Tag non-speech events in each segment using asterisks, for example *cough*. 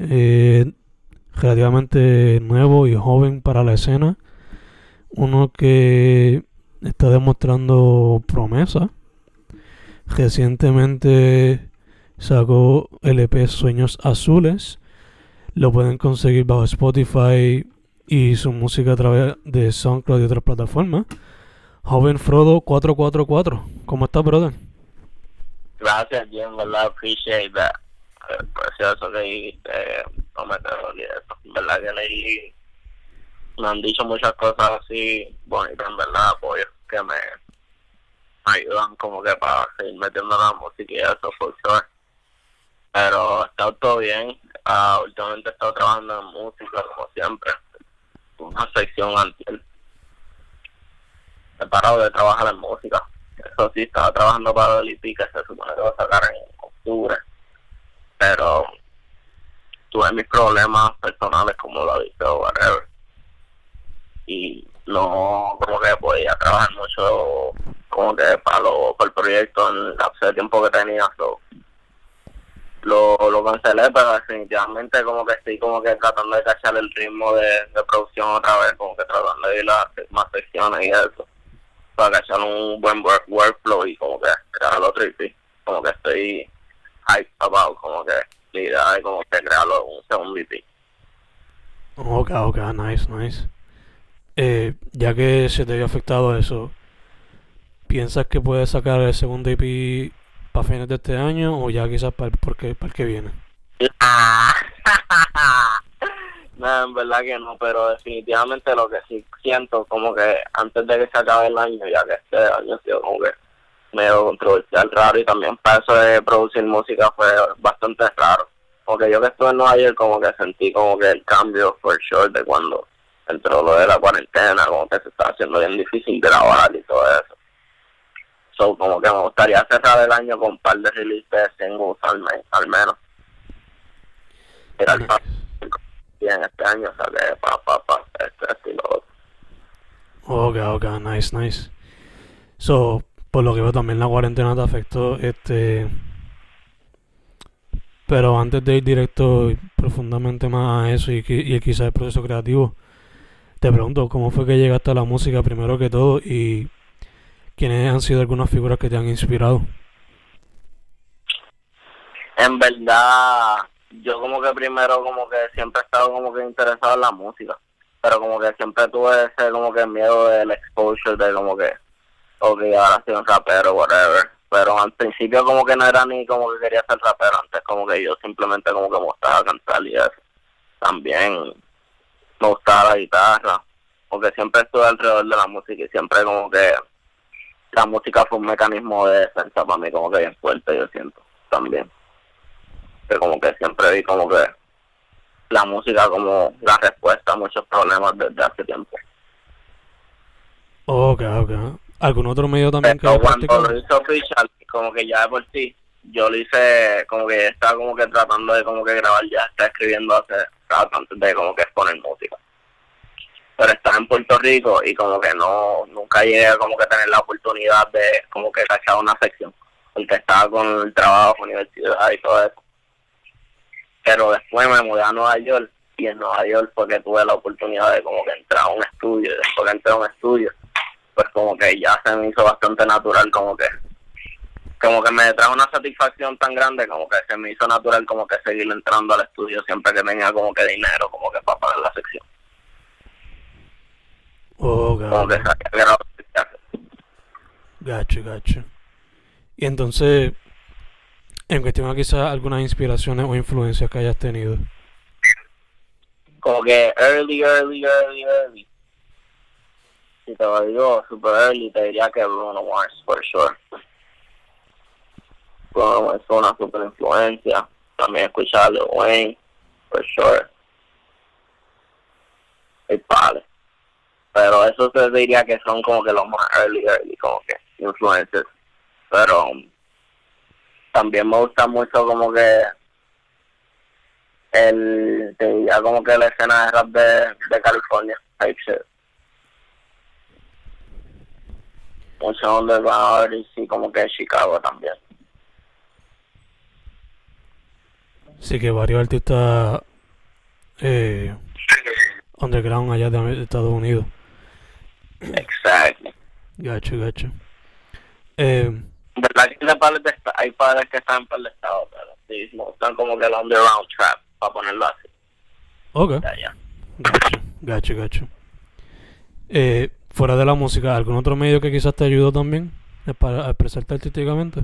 eh, relativamente nuevo y joven para la escena. Uno que está demostrando promesa. Recientemente sacó el EP Sueños Azules. Lo pueden conseguir bajo Spotify y su música a través de SoundCloud y otras plataformas. Joven Frodo 444. ¿Cómo estás, brother? Gracias, Jim, ¿verdad? Appreciate that. Precioso que dijiste, no me quedo eso. ¿Verdad? Que leí, me han dicho muchas cosas así bonitas, en verdad, apoyo, que me ayudan como que para seguir metiendo la música y eso, por. Pero está todo bien. Uh, últimamente he estado trabajando en música, como siempre. Una sección anterior. He parado de trabajar en música. Eso sí, estaba trabajando para el IP que se supone que va a sacar en octubre. Pero tuve mis problemas personales, como lo dije, o whatever. Y no, como que podía trabajar mucho, como que para, lo, para el proyecto en el tiempo que tenía. Lo, lo cancelé, pero definitivamente como que estoy como que tratando de cachar el ritmo de, producción otra vez, como que tratando de ir a más secciones y eso, para cachar un buen work, workflow y como que crear otro EP, como que estoy hype about, como que la idea de como que crearlo un segundo EP. Ok, ok, nice, nice. Eh, ya que se te había afectado eso, ¿piensas que puedes sacar el segundo EP para fines de este año o ya quizás para, porque, para el que viene? *laughs* no, en verdad que no, pero definitivamente lo que sí siento, como que antes de que se acabe el año, ya que este año ha sido como que medio controversial, raro, y también para eso de producir música fue bastante raro. Porque yo que estuve en Nueva York, como que sentí como que el cambio for sure de cuando entró lo de la cuarentena, como que se está haciendo bien difícil grabar y todo eso. So, como que me gustaría cerrar el año con un par de releases de singles al, mes, al menos. Era el bien este año, o sea que pa, pa, pa, este, este y lo otro. Ok, ok, nice, nice. So, por lo que veo también la cuarentena te afectó, este... Pero antes de ir directo profundamente más a eso y, y quizás el proceso creativo, te pregunto, ¿cómo fue que llegaste a la música primero que todo y quiénes han sido algunas figuras que te han inspirado? En verdad, yo como que primero como que siempre he estado como que interesado en la música, pero como que siempre tuve ese como que miedo del exposure de como que, ok, ahora soy un rapero, whatever. Pero al principio como que no era ni como que quería ser rapero, antes como que yo simplemente como que me gustaba cantar y eso. También me gustaba la guitarra, porque siempre estuve alrededor de la música y siempre como que la música fue un mecanismo de defensa para mí como que bien fuerte, yo siento, también. Que como que siempre vi como que la música como la respuesta a muchos problemas desde hace tiempo. Ok, ok. ¿Algún otro medio también Pero que cuando lo hizo oficial, como que ya de por sí, yo lo hice como que estaba como que tratando de como que grabar ya, está escribiendo hace rato antes de como que exponer música. Pero estaba en Puerto Rico y como que no, nunca llegué a como que tener la oportunidad de como que cachar una sección, porque estaba con el trabajo, universidad y todo eso. Pero después me mudé a Nueva York y en Nueva York porque tuve la oportunidad de como que entrar a un estudio y después que entré a un estudio pues como que ya se me hizo bastante natural como que como que me trae una satisfacción tan grande como que se me hizo natural como que seguir entrando al estudio siempre que tenía como que dinero como que para pagar la sección Oh, como que sabía gacho, gacho. Y entonces, en cuestión a quizás algunas inspiraciones o influencias que hayas tenido. como que early early early early si te lo digo super early te diría que Bruno Mars for sure. Bruno Mars fue una super influencia. También escuchaba a Lil Wayne for sure. El padre. Pero eso te diría que son como que los más early early como que influencers. Pero um, también me gusta mucho como que el te diría como que la escena de rap de, California type shit mucho underground artists y como que Chicago también Sí que varios artistas eh, underground allá de Estados Unidos. exactly Gacho, gacho. Eh, verdad que hay padres, de esta- hay padres que están por el estado pero sí me gustan como que el underground trap para ponerlo así ok. Gacho, gacho, gacho. Eh, fuera de la música, ¿algún otro medio que quizás te ayudó también para expresarte artísticamente?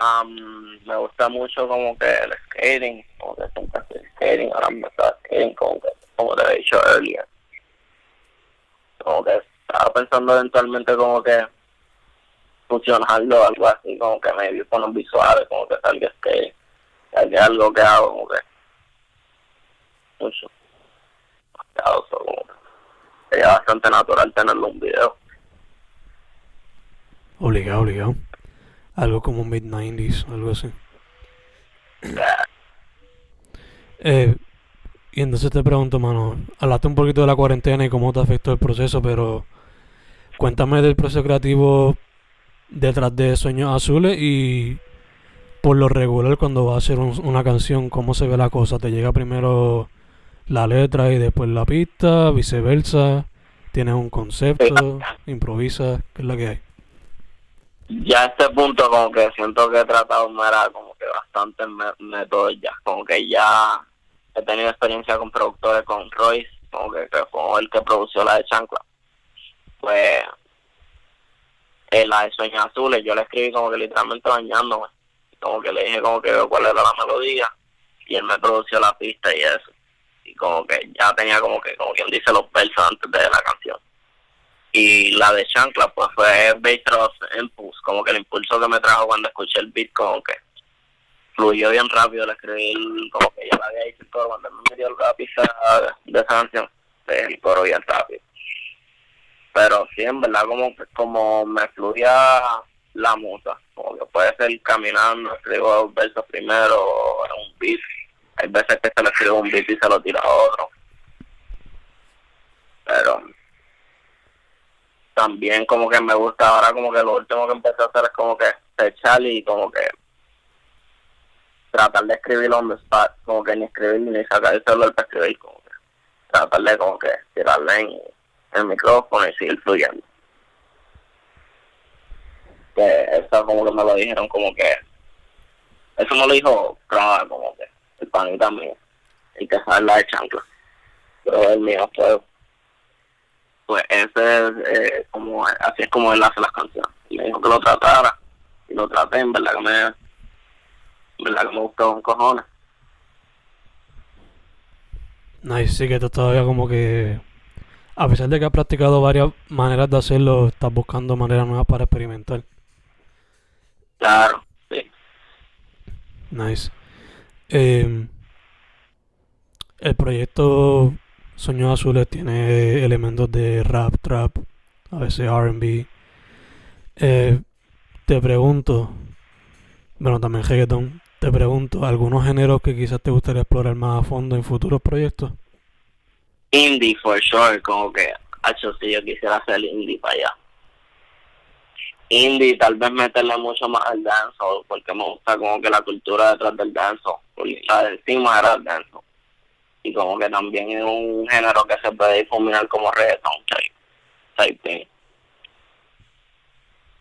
Um, me gusta mucho como que el skating, como que siempre estoy skating, ahora me está skating como que, como te he dicho earlier. Como que estaba pensando eventualmente como que fusionarlo algo así, como que me con los visuales, como que salga skating, salga algo que hago como que mucho. Demasiado, so, como que sería bastante natural tenerlo en un video. Obligado, obligado. Algo como mid-90s, algo así. Eh, y entonces te pregunto, mano, hablaste un poquito de la cuarentena y cómo te afectó el proceso, pero cuéntame del proceso creativo detrás de Sueños Azules y por lo regular cuando vas a hacer un- una canción, cómo se ve la cosa. ¿Te llega primero la letra y después la pista, viceversa? ¿Tienes un concepto? ¿Improvisas? ¿Qué es la que hay? ya a este punto como que siento que he tratado era como que bastantes métodos ya, como que ya he tenido experiencia con productores, con Royce, como que, que fue el que produció la de Chancla. Pues eh, la de Sueños Azules, yo la escribí como que literalmente bañándome, como que le dije como que cuál era la melodía y él me produció la pista y eso. Y como que ya tenía como que, como quien dice, los versos antes de la canción. Y la de Chancla pues fue based off impulse como que el impulso que me trajo cuando escuché el beat como que fluyó bien rápido el escribir como que ya la había hecho cuando me dio la pista de esa canción pues, el coro bien rápido. Pero sí en verdad como como me fluía la musa como que puede ser caminando escribo versos primero un beat hay veces que se le escribe un beat y se lo tira a otro pero también como que me gusta ahora como que lo último que empecé a hacer es como que echar y como que tratar de escribir on the spot, como que ni escribir ni sacar el celular para escribir, como que tratar de como que tirarle en el micrófono y seguir fluyendo. Que eso como que me lo dijeron como que eso me lo dijo Prada como que el panita mío, y que sabe la de chancla. Pero el mío fue pues ese es eh, como así es como él hace las canciones me dijo que lo tratara y lo traté en verdad que me en verdad que me gustó un cojones Nice, sí que tú todavía como que... A pesar de que has practicado varias maneras de hacerlo, estás buscando maneras nuevas para experimentar. claro sí Nice. Eh, el proyecto Sueños Azules tiene elementos de rap, trap, a veces RB. Eh, te pregunto, Bueno, también reggaeton. Te pregunto, ¿algunos géneros que quizás te gustaría explorar más a fondo en futuros proyectos? Indie, for sure, como que, hecho, si yo quisiera hacer indie para allá. Indie, tal vez meterle mucho más al dancehall, porque me gusta como que la cultura detrás del porque la de encima era el dancehall. Y como que también es un género que se puede difuminar como reggaeton, type, type thing.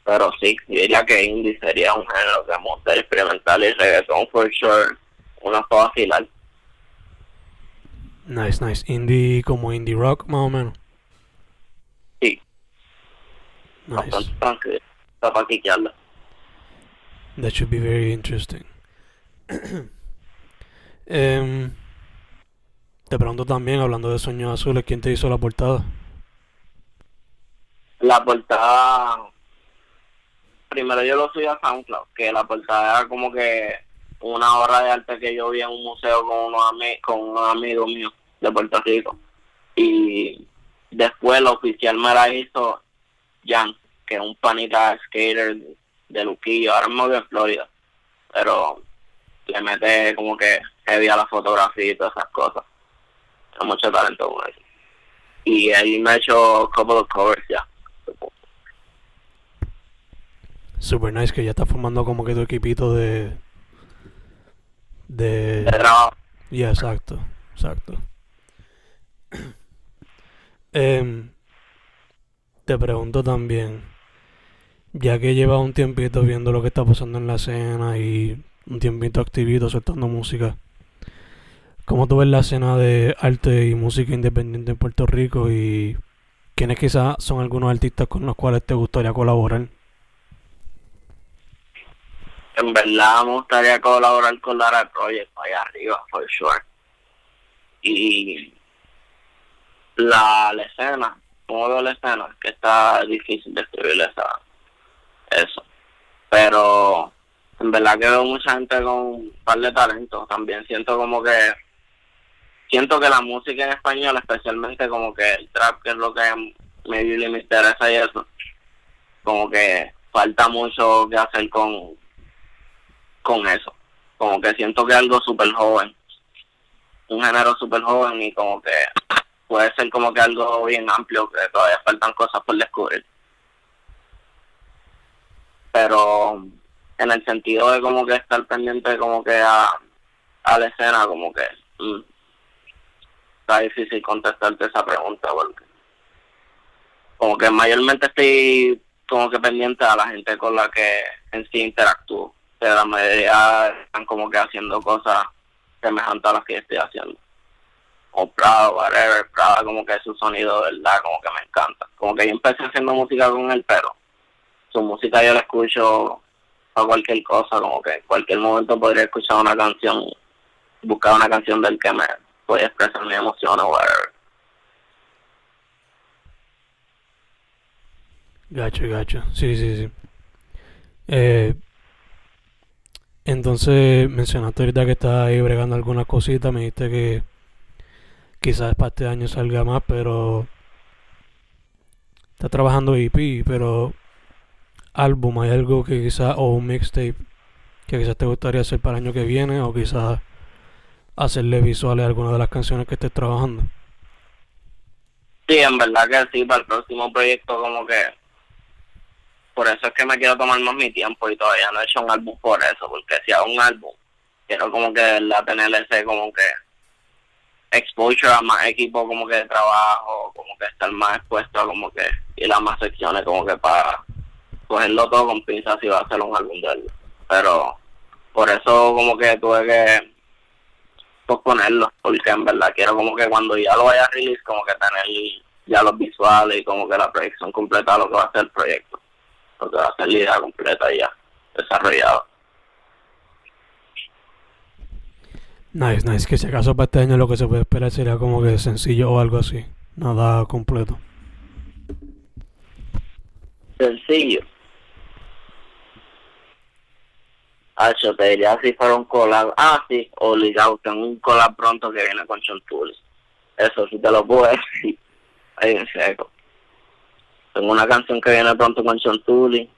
Pero sí, yo diría que indie sería un género que me gustaría experimentar y reggaeton, for sure, una para vacilar. Nice, nice. Indie como indie rock, más o menos. Sí, Nice. bastante para quitarla. That should be very interesting. *clears throat* Te pregunto también, hablando de Sueños Azules, ¿quién te hizo la portada? La portada, primero yo lo subí a SoundCloud, que la portada era como que una obra de arte que yo vi en un museo con unos ami- con un amigo mío de Puerto Rico. Y después la oficial me la hizo Jan, que es un panita skater de Luquillo, ahora mismo en Florida, pero le mete como que heavy a la fotografía y todas esas cosas. Tiene mucho talento con eso. Y él me ha hecho couple of covers ya. Super nice que ya estás formando como que tu equipito de... De... de trabajo. Ya, exacto, exacto. *clears throat* Em, te pregunto también, ya que llevas un tiempito viendo lo que está pasando en la escena y un tiempito activito soltando música, ¿cómo tú ves la escena de arte y música independiente en Puerto Rico y quiénes quizás son algunos artistas con los cuales te gustaría colaborar? En verdad me gustaría colaborar con Lara Project allá arriba, for sure. Y la, la escena, como veo la escena, que está difícil describir esa, eso. Pero en verdad que veo mucha gente con un par de talentos. También siento como que siento que la música en español, especialmente como que el trap, que es lo que me, me interesa y eso, como que falta mucho que hacer con con eso. Como que siento que algo súper joven. Un género súper joven y como que puede ser como que algo bien amplio, que todavía faltan cosas por descubrir. Pero en el sentido de como que estar pendiente como que a, a la escena, como que mm, está difícil contestarte esa pregunta porque como que mayormente estoy como que pendiente a la gente con la que en sí interactúo pero la mayoría están como que haciendo cosas semejantes a las que estoy haciendo. O Prada, whatever, Prada como que su sonido, verdad, como que me encanta. Como que yo empecé haciendo música con él, pero su música yo la escucho a cualquier cosa, como que en cualquier momento podría escuchar una canción, buscar una canción del que me puede expresar mi emoción o whatever. Gacho, gacho. Sí, sí, sí. Eh, entonces, mencionaste ahorita que estás ahí bregando algunas cositas. Me dijiste que quizás para este año salga más, pero estás trabajando EP, pero álbum, ¿hay algo que quizás, o un mixtape que quizás te gustaría hacer para el año que viene, o quizás hacerle visuales a alguna de las canciones que estés trabajando? Sí, en verdad que sí, para el próximo proyecto como que por eso es que me quiero tomar más mi tiempo y todavía no he hecho un álbum por eso, porque si hago un álbum, quiero como que de verdad tener ese como que exposure a más equipo como que de trabajo, como que estar más expuesto a como que ir a más secciones como que para cogerlo todo con pinzas y va a hacer un álbum de él. Pero por eso como que tuve que posponerlo, porque en verdad quiero como que cuando ya lo vaya a release, como que tener ya los visuales y como que la proyección completa de lo que va a ser el proyecto, lo que va a ser la idea completa ya desarrollada. Nice, nice. Que si acaso para este año lo que se puede esperar sería como que sencillo o algo así. Nada completo. Sencillo. Ah, te diría si fuera un collab. Ah, sí, obligado. Tengo un collab pronto que viene con Chontuli. Eso sí te lo puedo decir. *laughs* Ahí en seco. Tengo una canción que viene pronto con Chontuli.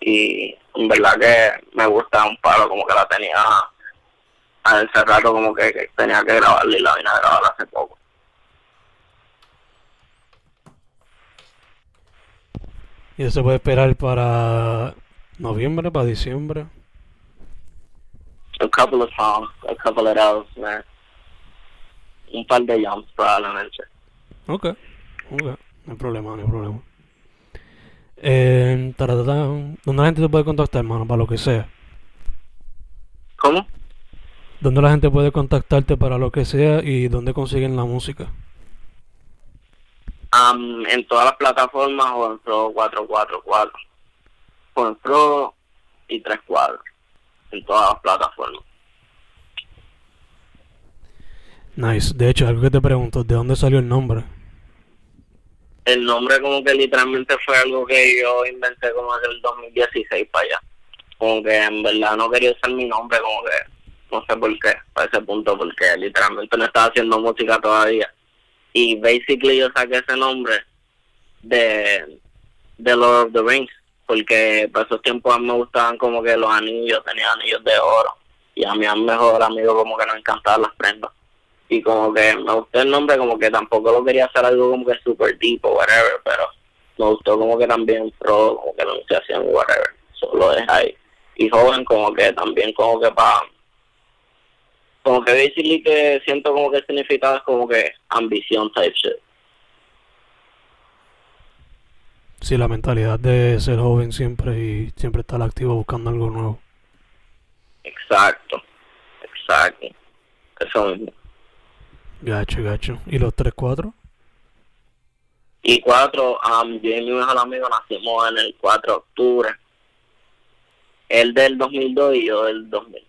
y en verdad que me gusta un palo como que la tenía a ese rato como que, que tenía que grabarla y la vine a grabar hace poco. Y eso se puede esperar para noviembre, para diciembre. A couple of songs, a couple of those, man. Un par de jumps probablemente. Ok, ok, no hay problema, no hay problema. Eh, taratata, ¿Dónde la gente te puede contactar, hermano? Para lo que sea. ¿Cómo? ¿Dónde la gente puede contactarte para lo que sea y dónde consiguen la música? Um, en todas las plataformas o en Pro 444. O en Pro y 34. En todas las plataformas. Nice. De hecho, algo que te pregunto, ¿de dónde salió el nombre? El nombre como que literalmente fue algo que yo inventé como desde el 2016 para allá. Como que en verdad no quería usar mi nombre como que no sé por qué, para ese punto, porque literalmente no estaba haciendo música todavía. Y basically yo saqué ese nombre de, de Lord of the Rings, porque para esos tiempos a mí me gustaban como que los anillos, tenía anillos de oro, y a mi mejor amigo como que nos encantaban las prendas. Y como que me gustó el nombre, como que tampoco lo quería hacer algo como que super deep o whatever, pero me gustó como que también pro, como que la anunciación whatever, solo es ahí. Y joven como que también como que para como que basically que siento como que el significado es como que ambición type shit. Sí, la mentalidad de ser joven siempre y siempre estar activo buscando algo nuevo. Exacto, exacto. Eso mismo. Gacho, gacho. ¿Y los 3-4? Y cuatro, um, yo y mi mejor amigo nacimos en el 4 de octubre. Él del 2002 y yo del 2000.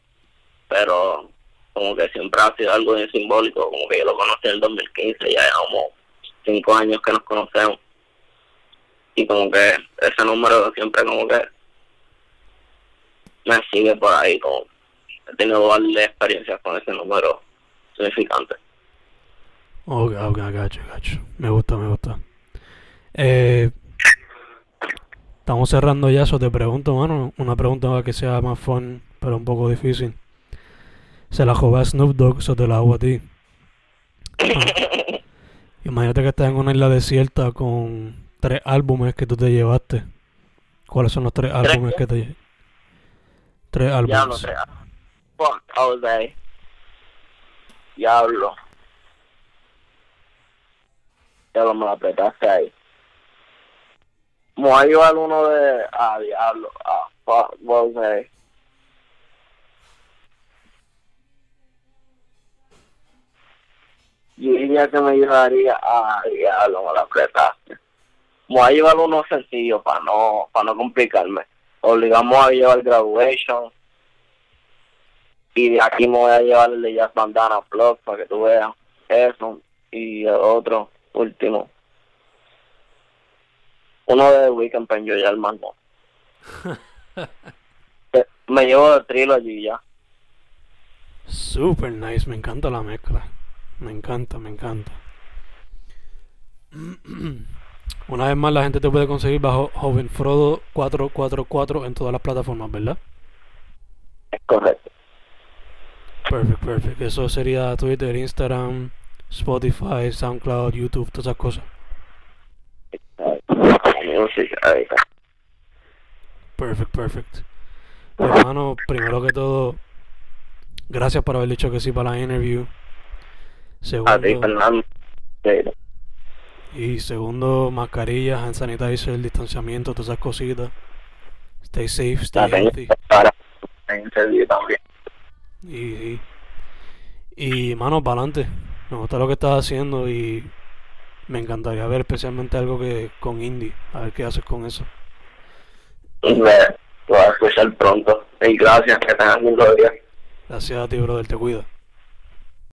Pero como que siempre ha sido algo bien simbólico, como que yo lo conocí en el 2015, ya como cinco años que nos conocemos. Y como que ese número siempre como que me sigue por ahí, como he tenido varias experiencias con ese número significante. Ok, ok, gacho, gacho. Me gusta, me gusta. Eh, estamos cerrando ya, eso te pregunto, mano. Una pregunta que sea más fun, pero un poco difícil. Se la joba a Snoop Dogg, eso te la hago a ti. Ah. *laughs* Imagínate que estás en una isla desierta con tres álbumes que tú te llevaste. ¿Cuáles son los tres álbumes que te llevaste? Tres Diablo, álbumes. tres. Fuck, Jose. Diablo. Diablo, me la apretaste ahí. Voy a llevar uno de... Ah, diablo. Ah, fuck, Jose. Yo diría que me llevaría... Ah, diablo, me la apretaste. Voy a llevar uno sencillo para no, para no complicarme. Obligamos a llevar Graduation. Y de aquí me voy a llevar el de Jazz Bandana Plus para que tú veas eso. Y el otro, último. Uno de Weekend para enjoyar más no. Eh, Me llevo de Trilogy ya. Super nice, me encanta la mezcla. Me encanta, me encanta. *clears throat* Una vez más, la gente te puede conseguir bajo Joven Frodo 444 en todas las plataformas, ¿verdad? Es correcto. Perfect, perfect. Eso sería Twitter, Instagram, Spotify, SoundCloud, YouTube, todas esas cosas. Music, ahí está. Perfect, perfect. Pues, hermano, primero que todo, gracias por haber dicho que sí para la interview. A ti, Segundo. Y segundo, mascarillas, hand sanitizer, distanciamiento, todas esas cositas. Stay safe, La stay tengo healthy. también. Y, y, y mano, para adelante. Me gusta lo que estás haciendo y me encantaría ver especialmente algo que con indie. A ver qué haces con eso. Me voy a escuchar pronto. Y gracias, que tengas un lindo día. Gracias a ti, brother. Te cuida.